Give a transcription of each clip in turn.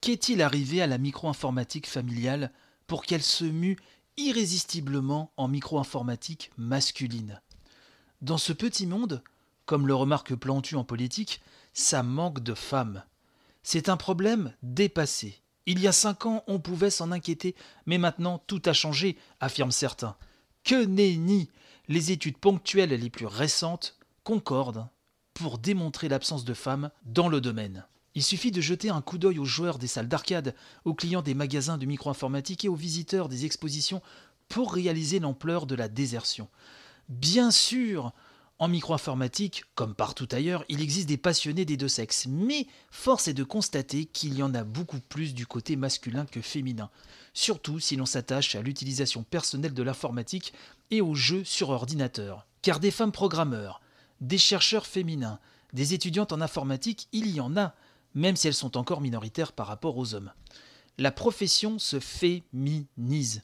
Qu'est-il arrivé à la micro-informatique familiale pour qu'elle se mue irrésistiblement en micro-informatique masculine? Dans ce petit monde, comme le remarque Plantu en politique, ça manque de femmes. C'est un problème dépassé. Il y a cinq ans, on pouvait s'en inquiéter, mais maintenant tout a changé, affirment certains. Que nenni Les études ponctuelles les plus récentes concordent pour démontrer l'absence de femmes dans le domaine. Il suffit de jeter un coup d'œil aux joueurs des salles d'arcade, aux clients des magasins de micro-informatique et aux visiteurs des expositions pour réaliser l'ampleur de la désertion. Bien sûr, en micro-informatique, comme partout ailleurs, il existe des passionnés des deux sexes, mais force est de constater qu'il y en a beaucoup plus du côté masculin que féminin, surtout si l'on s'attache à l'utilisation personnelle de l'informatique et aux jeux sur ordinateur. Car des femmes programmeurs, des chercheurs féminins, des étudiantes en informatique, il y en a, même si elles sont encore minoritaires par rapport aux hommes. La profession se féminise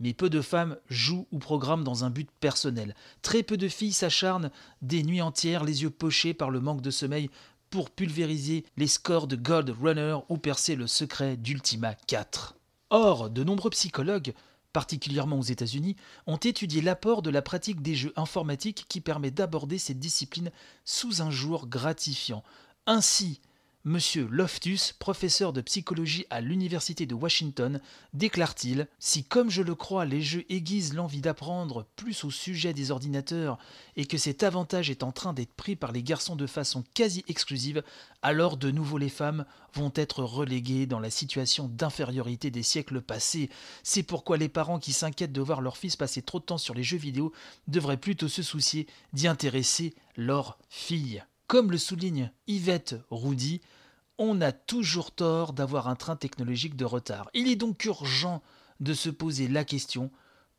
mais peu de femmes jouent ou programment dans un but personnel. Très peu de filles s'acharnent des nuits entières, les yeux pochés par le manque de sommeil, pour pulvériser les scores de Gold Runner ou percer le secret d'Ultima 4. Or, de nombreux psychologues, particulièrement aux États-Unis, ont étudié l'apport de la pratique des jeux informatiques qui permet d'aborder cette discipline sous un jour gratifiant. Ainsi, Monsieur Loftus, professeur de psychologie à l'Université de Washington, déclare-t-il Si, comme je le crois, les jeux aiguisent l'envie d'apprendre plus au sujet des ordinateurs et que cet avantage est en train d'être pris par les garçons de façon quasi exclusive, alors de nouveau les femmes vont être reléguées dans la situation d'infériorité des siècles passés. C'est pourquoi les parents qui s'inquiètent de voir leur fils passer trop de temps sur les jeux vidéo devraient plutôt se soucier d'y intéresser leur fille. Comme le souligne Yvette Roudy, on a toujours tort d'avoir un train technologique de retard. Il est donc urgent de se poser la question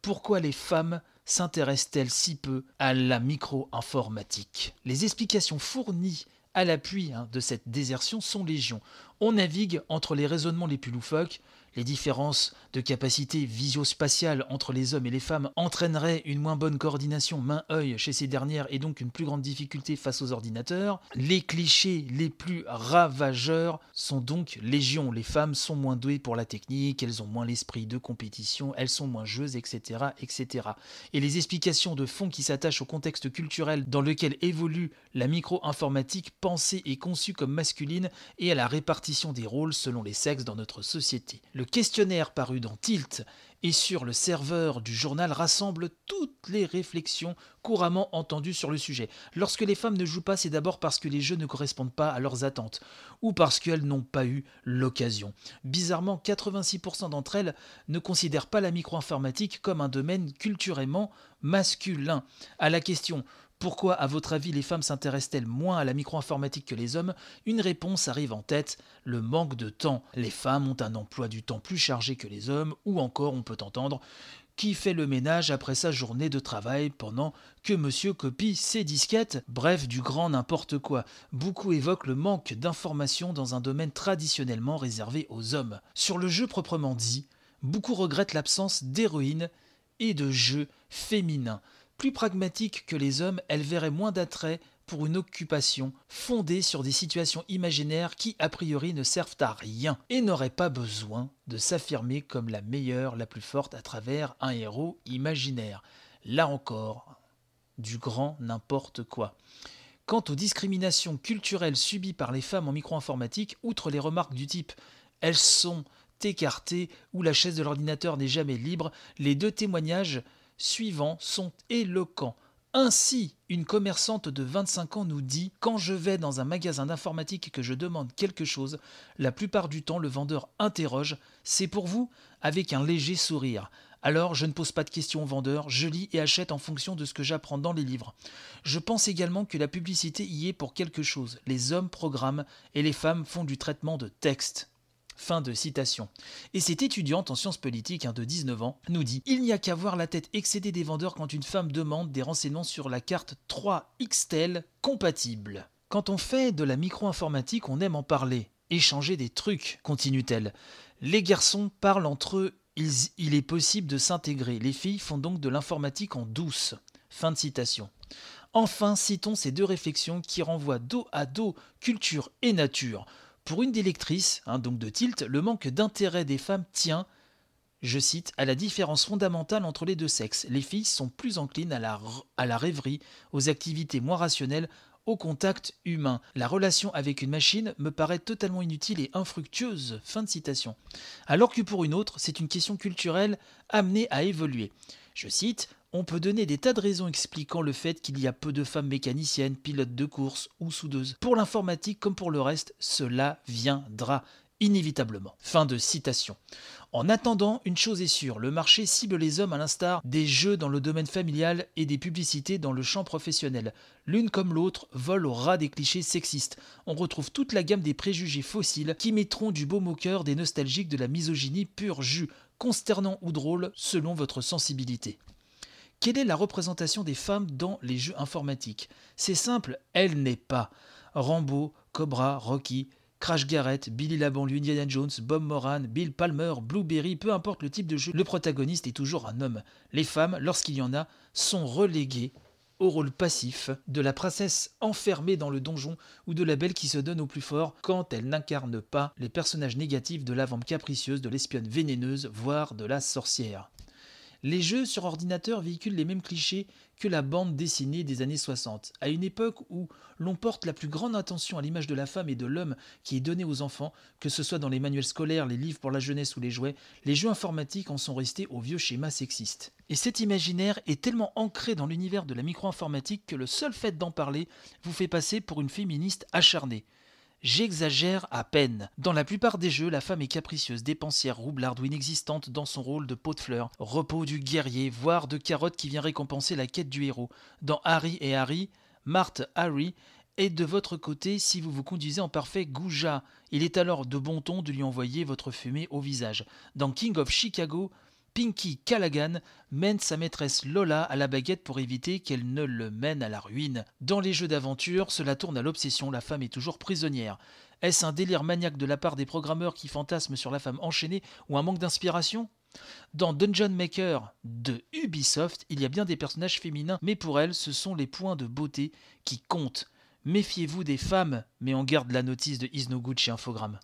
pourquoi les femmes s'intéressent-elles si peu à la micro-informatique? Les explications fournies à l'appui hein, de cette désertion sont légion. On navigue entre les raisonnements les plus loufoques, les différences de capacité visio-spatiale entre les hommes et les femmes entraîneraient une moins bonne coordination main-œil chez ces dernières et donc une plus grande difficulté face aux ordinateurs. Les clichés les plus ravageurs sont donc légion. Les femmes sont moins douées pour la technique, elles ont moins l'esprit de compétition, elles sont moins joueuses, etc., etc. Et les explications de fond qui s'attachent au contexte culturel dans lequel évolue la micro-informatique pensée et conçue comme masculine et à la répartition des rôles selon les sexes dans notre société. Questionnaire paru dans Tilt et sur le serveur du journal rassemble toutes les réflexions couramment entendues sur le sujet. Lorsque les femmes ne jouent pas, c'est d'abord parce que les jeux ne correspondent pas à leurs attentes ou parce qu'elles n'ont pas eu l'occasion. Bizarrement, 86% d'entre elles ne considèrent pas la micro-informatique comme un domaine culturellement masculin. À la question pourquoi, à votre avis, les femmes s'intéressent-elles moins à la micro-informatique que les hommes? Une réponse arrive en tête, le manque de temps. Les femmes ont un emploi du temps plus chargé que les hommes, ou encore on peut entendre qui fait le ménage après sa journée de travail pendant que monsieur copie ses disquettes, bref, du grand n'importe quoi. Beaucoup évoquent le manque d'informations dans un domaine traditionnellement réservé aux hommes. Sur le jeu proprement dit, beaucoup regrettent l'absence d'héroïnes et de jeux féminins. Plus pragmatique que les hommes, elle verrait moins d'attrait pour une occupation fondée sur des situations imaginaires qui a priori ne servent à rien et n'aurait pas besoin de s'affirmer comme la meilleure, la plus forte à travers un héros imaginaire. Là encore, du grand n'importe quoi. Quant aux discriminations culturelles subies par les femmes en micro-informatique, outre les remarques du type elles sont écartées ou la chaise de l'ordinateur n'est jamais libre, les deux témoignages suivants sont éloquents. Ainsi, une commerçante de 25 ans nous dit Quand je vais dans un magasin d'informatique et que je demande quelque chose, la plupart du temps le vendeur interroge C'est pour vous? avec un léger sourire. Alors je ne pose pas de questions au vendeur, je lis et achète en fonction de ce que j'apprends dans les livres. Je pense également que la publicité y est pour quelque chose. Les hommes programment et les femmes font du traitement de texte. Fin de citation. Et cette étudiante en sciences politiques hein, de 19 ans nous dit Il n'y a qu'à voir la tête excédée des vendeurs quand une femme demande des renseignements sur la carte 3XTEL compatible. Quand on fait de la micro-informatique, on aime en parler, échanger des trucs, continue-t-elle. Les garçons parlent entre eux, il est possible de s'intégrer. Les filles font donc de l'informatique en douce. Fin de citation. Enfin, citons ces deux réflexions qui renvoient dos à dos culture et nature. Pour une des lectrices, hein, donc de Tilt, le manque d'intérêt des femmes tient, je cite, à la différence fondamentale entre les deux sexes. Les filles sont plus enclines à la, à la rêverie, aux activités moins rationnelles, au contact humain. La relation avec une machine me paraît totalement inutile et infructueuse. Fin de citation. Alors que pour une autre, c'est une question culturelle amenée à évoluer. Je cite on peut donner des tas de raisons expliquant le fait qu'il y a peu de femmes mécaniciennes, pilotes de course ou soudeuses. Pour l'informatique comme pour le reste, cela viendra inévitablement. Fin de citation. En attendant, une chose est sûre, le marché cible les hommes à l'instar des jeux dans le domaine familial et des publicités dans le champ professionnel. L'une comme l'autre vole au ras des clichés sexistes. On retrouve toute la gamme des préjugés fossiles qui mettront du beau moqueur des nostalgiques de la misogynie pure jus, consternant ou drôle selon votre sensibilité. Quelle est la représentation des femmes dans les jeux informatiques? C'est simple, elle n'est pas. Rambo, Cobra, Rocky, Crash Garrett, Billy la banlieue, Indiana Jones, Bob Moran, Bill Palmer, Blueberry, peu importe le type de jeu, le protagoniste est toujours un homme. Les femmes, lorsqu'il y en a, sont reléguées au rôle passif de la princesse enfermée dans le donjon ou de la belle qui se donne au plus fort quand elle n'incarne pas les personnages négatifs de la vampe capricieuse, de l'espionne vénéneuse, voire de la sorcière. Les jeux sur ordinateur véhiculent les mêmes clichés que la bande dessinée des années 60. À une époque où l'on porte la plus grande attention à l'image de la femme et de l'homme qui est donnée aux enfants, que ce soit dans les manuels scolaires, les livres pour la jeunesse ou les jouets, les jeux informatiques en sont restés au vieux schéma sexiste. Et cet imaginaire est tellement ancré dans l'univers de la micro-informatique que le seul fait d'en parler vous fait passer pour une féministe acharnée. J'exagère à peine. Dans la plupart des jeux, la femme est capricieuse, dépensière, roublarde ou inexistante dans son rôle de pot de fleurs, repos du guerrier, voire de carotte qui vient récompenser la quête du héros. Dans Harry et Harry, Marthe Harry est de votre côté si vous vous conduisez en parfait goujat. Il est alors de bon ton de lui envoyer votre fumée au visage. Dans King of Chicago, Pinky Callaghan mène sa maîtresse Lola à la baguette pour éviter qu'elle ne le mène à la ruine. Dans les jeux d'aventure, cela tourne à l'obsession, la femme est toujours prisonnière. Est-ce un délire maniaque de la part des programmeurs qui fantasment sur la femme enchaînée ou un manque d'inspiration? Dans Dungeon Maker de Ubisoft, il y a bien des personnages féminins, mais pour elles, ce sont les points de beauté qui comptent. Méfiez-vous des femmes, mais on garde la notice de Isnogood chez Infogrames.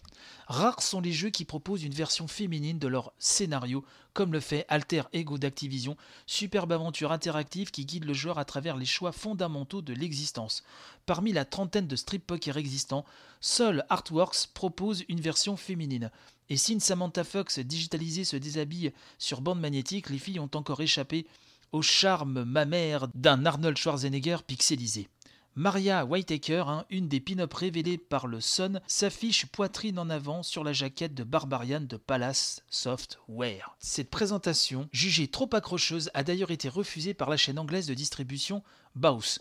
Rares sont les jeux qui proposent une version féminine de leur scénario, comme le fait Alter Ego d'Activision, superbe aventure interactive qui guide le joueur à travers les choix fondamentaux de l'existence. Parmi la trentaine de strip poker existants, seul Artworks propose une version féminine. Et si une Samantha Fox digitalisée se déshabille sur bande magnétique, les filles ont encore échappé au charme mammaire d'un Arnold Schwarzenegger pixelisé. Maria Whitaker, hein, une des pin-up révélées par le Sun, s'affiche poitrine en avant sur la jaquette de Barbarian de Palace Software. Cette présentation, jugée trop accrocheuse, a d'ailleurs été refusée par la chaîne anglaise de distribution Baus.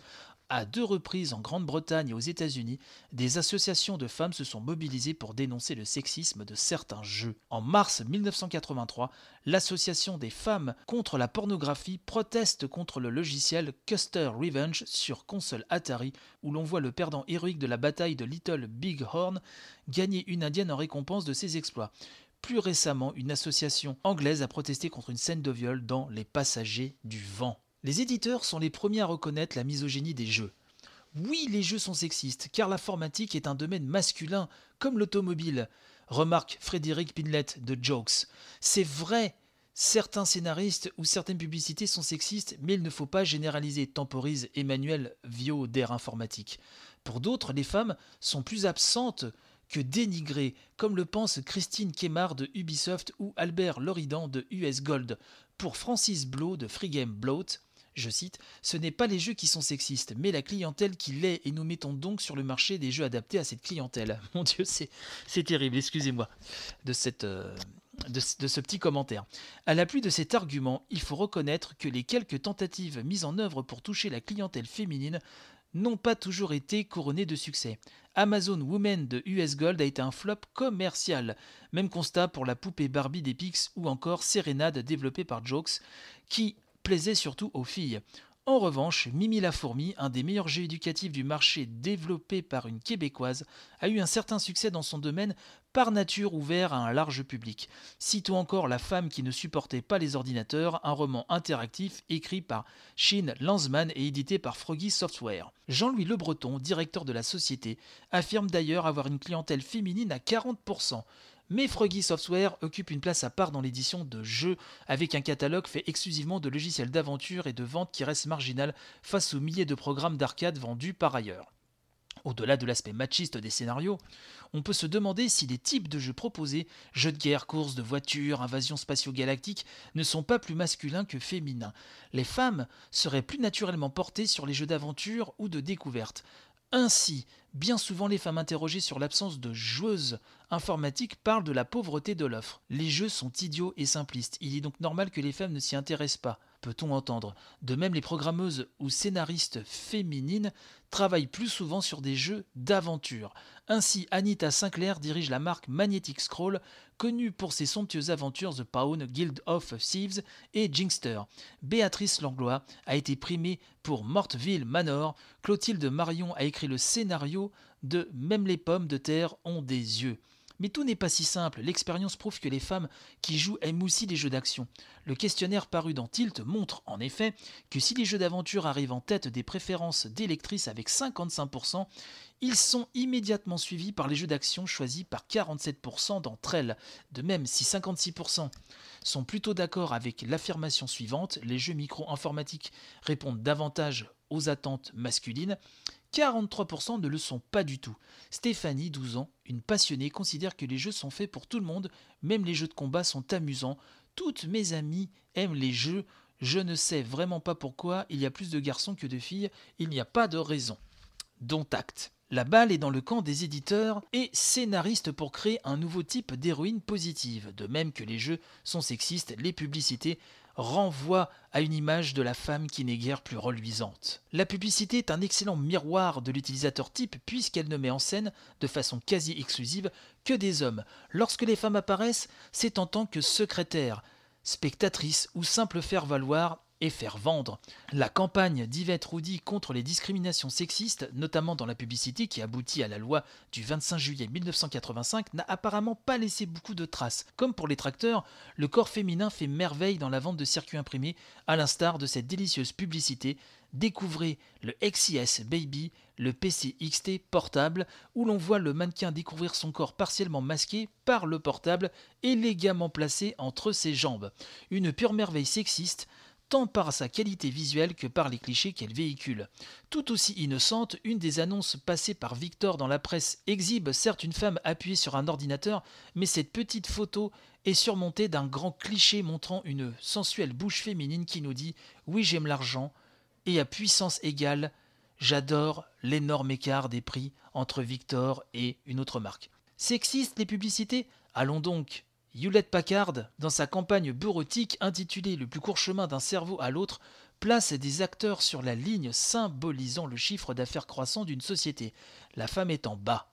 À deux reprises en Grande-Bretagne et aux États-Unis, des associations de femmes se sont mobilisées pour dénoncer le sexisme de certains jeux. En mars 1983, l'Association des femmes contre la pornographie proteste contre le logiciel Custer Revenge sur console Atari, où l'on voit le perdant héroïque de la bataille de Little Big Horn gagner une indienne en récompense de ses exploits. Plus récemment, une association anglaise a protesté contre une scène de viol dans Les Passagers du Vent. Les éditeurs sont les premiers à reconnaître la misogynie des jeux. Oui, les jeux sont sexistes, car l'informatique est un domaine masculin, comme l'automobile, remarque Frédéric Pinlet de Jokes. C'est vrai, certains scénaristes ou certaines publicités sont sexistes, mais il ne faut pas généraliser, temporise Emmanuel Vio d'Air Informatique. Pour d'autres, les femmes sont plus absentes que dénigrées, comme le pense Christine Kemar de Ubisoft ou Albert Loridan de US Gold. Pour Francis Blow de Free Game Bloat, je cite, Ce n'est pas les jeux qui sont sexistes, mais la clientèle qui l'est, et nous mettons donc sur le marché des jeux adaptés à cette clientèle. Mon Dieu, c'est terrible, excusez-moi euh, de, ce petit commentaire. À la pluie de cet argument, il faut reconnaître que les quelques tentatives mises en œuvre pour toucher la clientèle féminine n'ont pas toujours été couronnées de succès. Amazon Women de US Gold a été un flop commercial. Même constat pour la poupée Barbie d'Epix ou encore Serenade développée par Jokes, qui plaisait surtout aux filles. En revanche, Mimi la fourmi, un des meilleurs jeux éducatifs du marché développé par une québécoise, a eu un certain succès dans son domaine par nature ouvert à un large public. Citons encore La femme qui ne supportait pas les ordinateurs, un roman interactif écrit par Shin Lanzmann et édité par Froggy Software. Jean-Louis Le Breton, directeur de la société, affirme d'ailleurs avoir une clientèle féminine à 40%. Mais Froggy Software occupe une place à part dans l'édition de jeux, avec un catalogue fait exclusivement de logiciels d'aventure et de vente qui reste marginal face aux milliers de programmes d'arcade vendus par ailleurs. Au-delà de l'aspect machiste des scénarios, on peut se demander si les types de jeux proposés, jeux de guerre, courses de voitures, invasions spatio-galactiques, ne sont pas plus masculins que féminins. Les femmes seraient plus naturellement portées sur les jeux d'aventure ou de découverte. Ainsi, bien souvent les femmes interrogées sur l'absence de joueuses informatiques parlent de la pauvreté de l'offre. Les jeux sont idiots et simplistes, il est donc normal que les femmes ne s'y intéressent pas peut-on entendre. De même, les programmeuses ou scénaristes féminines travaillent plus souvent sur des jeux d'aventure. Ainsi, Anita Sinclair dirige la marque Magnetic Scroll, connue pour ses somptueuses aventures The Pawn, Guild of Thieves et Jinxter. Béatrice Langlois a été primée pour Mortville Manor. Clotilde Marion a écrit le scénario de Même les pommes de terre ont des yeux. Mais tout n'est pas si simple. L'expérience prouve que les femmes qui jouent aiment aussi les jeux d'action. Le questionnaire paru dans Tilt montre en effet que si les jeux d'aventure arrivent en tête des préférences d'électrices avec 55%, ils sont immédiatement suivis par les jeux d'action choisis par 47% d'entre elles. De même, si 56% sont plutôt d'accord avec l'affirmation suivante, les jeux micro-informatiques répondent davantage aux attentes masculines, 43% ne le sont pas du tout. Stéphanie, 12 ans, une passionnée, considère que les jeux sont faits pour tout le monde, même les jeux de combat sont amusants. Toutes mes amies aiment les jeux, je ne sais vraiment pas pourquoi, il y a plus de garçons que de filles, il n'y a pas de raison. Dont acte. La balle est dans le camp des éditeurs et scénaristes pour créer un nouveau type d'héroïne positive. De même que les jeux sont sexistes, les publicités renvoie à une image de la femme qui n'est guère plus reluisante. La publicité est un excellent miroir de l'utilisateur type puisqu'elle ne met en scène, de façon quasi exclusive, que des hommes. Lorsque les femmes apparaissent, c'est en tant que secrétaires, spectatrices ou simples faire-valoir et faire vendre. La campagne d'Yvette Roudy contre les discriminations sexistes, notamment dans la publicité qui aboutit à la loi du 25 juillet 1985, n'a apparemment pas laissé beaucoup de traces. Comme pour les tracteurs, le corps féminin fait merveille dans la vente de circuits imprimés, à l'instar de cette délicieuse publicité. Découvrez le XIS Baby, le PC XT portable, où l'on voit le mannequin découvrir son corps partiellement masqué par le portable, élégamment placé entre ses jambes. Une pure merveille sexiste tant par sa qualité visuelle que par les clichés qu'elle véhicule. Tout aussi innocente, une des annonces passées par Victor dans la presse exhibe certes une femme appuyée sur un ordinateur, mais cette petite photo est surmontée d'un grand cliché montrant une sensuelle bouche féminine qui nous dit Oui, j'aime l'argent, et à puissance égale, j'adore l'énorme écart des prix entre Victor et une autre marque. Sexiste les publicités? Allons donc Hewlett Packard, dans sa campagne bureautique intitulée Le plus court chemin d'un cerveau à l'autre, place des acteurs sur la ligne symbolisant le chiffre d'affaires croissant d'une société. La femme en bas.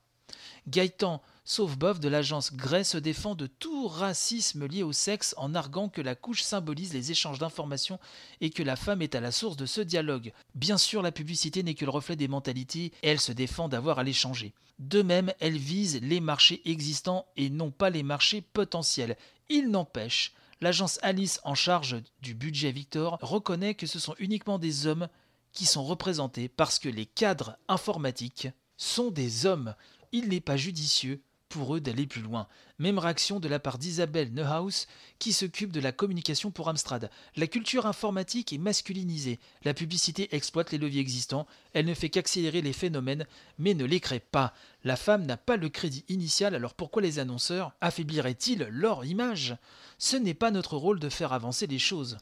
Gaëtan Sauveboeuf de l'agence Gray se défend de tout racisme lié au sexe en arguant que la couche symbolise les échanges d'informations et que la femme est à la source de ce dialogue. Bien sûr, la publicité n'est que le reflet des mentalités et elle se défend d'avoir à les changer. De même, elle vise les marchés existants et non pas les marchés potentiels. Il n'empêche, l'agence Alice en charge du budget Victor reconnaît que ce sont uniquement des hommes qui sont représentés parce que les cadres informatiques sont des hommes. Il n'est pas judicieux pour eux d'aller plus loin. Même réaction de la part d'Isabelle Neuhaus, qui s'occupe de la communication pour Amstrad. La culture informatique est masculinisée. La publicité exploite les leviers existants. Elle ne fait qu'accélérer les phénomènes, mais ne les crée pas. La femme n'a pas le crédit initial, alors pourquoi les annonceurs affaibliraient-ils leur image? Ce n'est pas notre rôle de faire avancer les choses.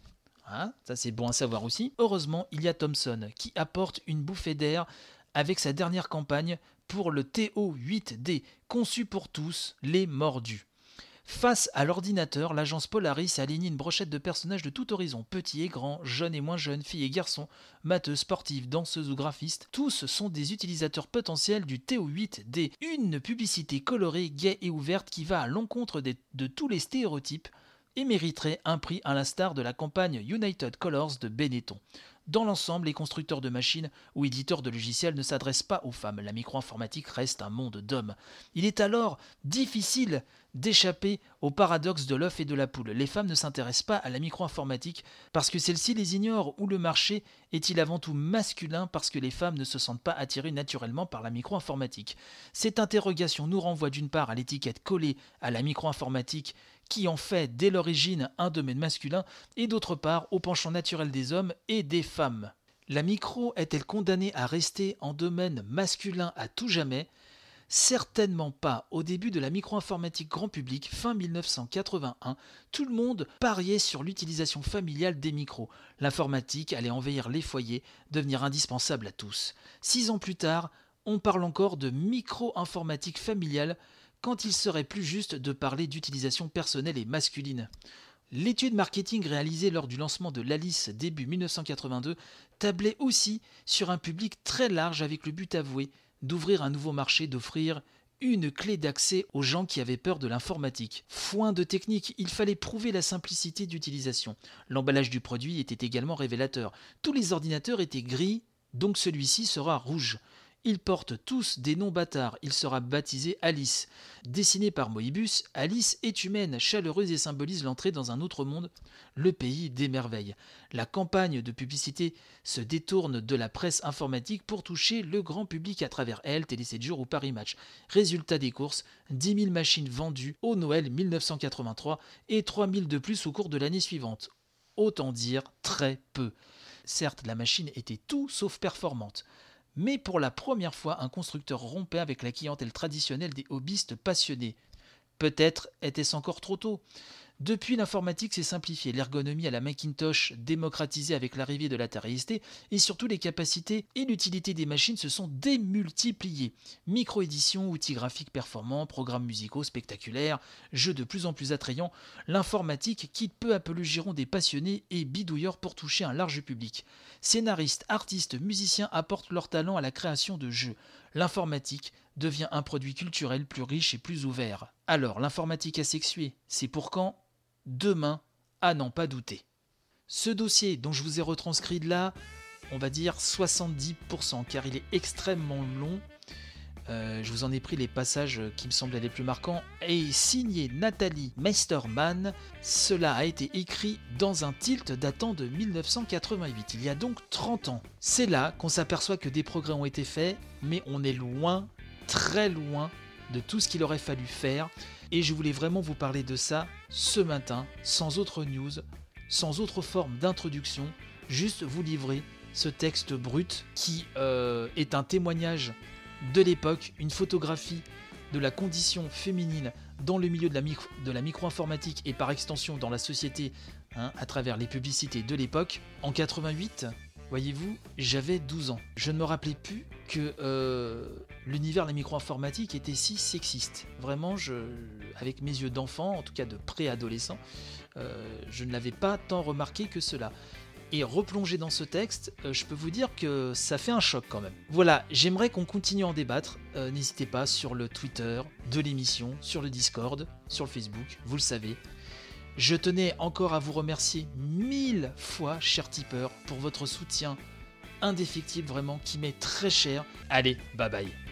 Hein? Ça c'est bon à savoir aussi. Heureusement, il y a Thomson qui apporte une bouffée d'air avec sa dernière campagne pour le TO8D, conçu pour tous, les mordus. Face à l'ordinateur, l'agence Polaris a aligné une brochette de personnages de tout horizon, petits et grands, jeunes et moins jeunes, filles et garçons, matheux, sportifs, danseuses ou graphistes. Tous sont des utilisateurs potentiels du TO8D, une publicité colorée, gaie et ouverte qui va à l'encontre de tous les stéréotypes et mériterait un prix à l'instar de la campagne United Colors de Benetton. Dans l'ensemble, les constructeurs de machines ou éditeurs de logiciels ne s'adressent pas aux femmes. La micro-informatique reste un monde d'hommes. Il est alors difficile d'échapper au paradoxe de l'œuf et de la poule. Les femmes ne s'intéressent pas à la micro-informatique parce que celles-ci les ignorent ou le marché est-il avant tout masculin parce que les femmes ne se sentent pas attirées naturellement par la micro-informatique? Cette interrogation nous renvoie d'une part à l'étiquette collée à la micro-informatique qui en fait dès l'origine un domaine masculin, et d'autre part au penchant naturel des hommes et des femmes. La micro est-elle condamnée à rester en domaine masculin à tout jamais? Certainement pas. Au début de la micro-informatique grand public, fin 1981, tout le monde pariait sur l'utilisation familiale des micros. L'informatique allait envahir les foyers, devenir indispensable à tous. Six ans plus tard, on parle encore de micro-informatique familiale quand il serait plus juste de parler d'utilisation personnelle et masculine. L'étude marketing réalisée lors du lancement de l'Alice début 1982 tablait aussi sur un public très large avec le but avoué d'ouvrir un nouveau marché, d'offrir une clé d'accès aux gens qui avaient peur de l'informatique. Foin de technique, il fallait prouver la simplicité d'utilisation. L'emballage du produit était également révélateur. Tous les ordinateurs étaient gris, donc celui-ci sera rouge. Ils portent tous des noms bâtards. Il sera baptisé Alice. Dessiné par Moïbus, Alice est humaine, chaleureuse et symbolise l'entrée dans un autre monde, le pays des merveilles. La campagne de publicité se détourne de la presse informatique pour toucher le grand public à travers elle, Télé 7 jours ou Paris Match. Résultat des courses 10 000 machines vendues au Noël 1983 et 3 000 de plus au cours de l'année suivante. Autant dire très peu. Certes, la machine était tout sauf performante mais pour la première fois, un constructeur rompait avec la clientèle traditionnelle des hobbyistes passionnés. Peut-être était-ce encore trop tôt. Depuis, l'informatique s'est simplifiée, l'ergonomie à la Macintosh démocratisée avec l'arrivée de la TRST, et surtout les capacités et l'utilité des machines se sont démultipliées. Micro-édition, outils graphiques performants, programmes musicaux spectaculaires, jeux de plus en plus attrayants, l'informatique quitte peu à peu le giron des passionnés et bidouilleurs pour toucher un large public. Scénaristes, artistes, musiciens apportent leur talent à la création de jeux. L'informatique devient un produit culturel plus riche et plus ouvert. Alors, l'informatique asexuée, c'est pour quand? Demain, à n'en pas douter. Ce dossier dont je vous ai retranscrit de là, on va dire 70%, car il est extrêmement long. Euh, je vous en ai pris les passages qui me semblaient les plus marquants, et signé Nathalie Meisterman. Cela a été écrit dans un tilt datant de 1988, il y a donc 30 ans. C'est là qu'on s'aperçoit que des progrès ont été faits, mais on est loin, très loin de tout ce qu'il aurait fallu faire. Et je voulais vraiment vous parler de ça ce matin, sans autre news, sans autre forme d'introduction, juste vous livrer ce texte brut qui euh, est un témoignage de l'époque, une photographie de la condition féminine dans le milieu de la, micro-informatique et par extension dans la société hein, à travers les publicités de l'époque. En 88, voyez-vous, j'avais 12 ans. Je ne me rappelais plus que euh, l'univers de la micro-informatique était si sexiste. Vraiment, avec mes yeux d'enfant, en tout cas de préadolescent, euh, je ne l'avais pas tant remarqué que cela. Et replonger dans ce texte, euh, je peux vous dire que ça fait un choc quand même. Voilà, j'aimerais qu'on continue à en débattre. N'hésitez pas sur le Twitter de l'émission, sur le Discord, sur le Facebook, vous le savez. Je tenais encore à vous remercier mille fois, cher tipeur, pour votre soutien indéfectible vraiment qui m'est très cher. Allez, bye bye.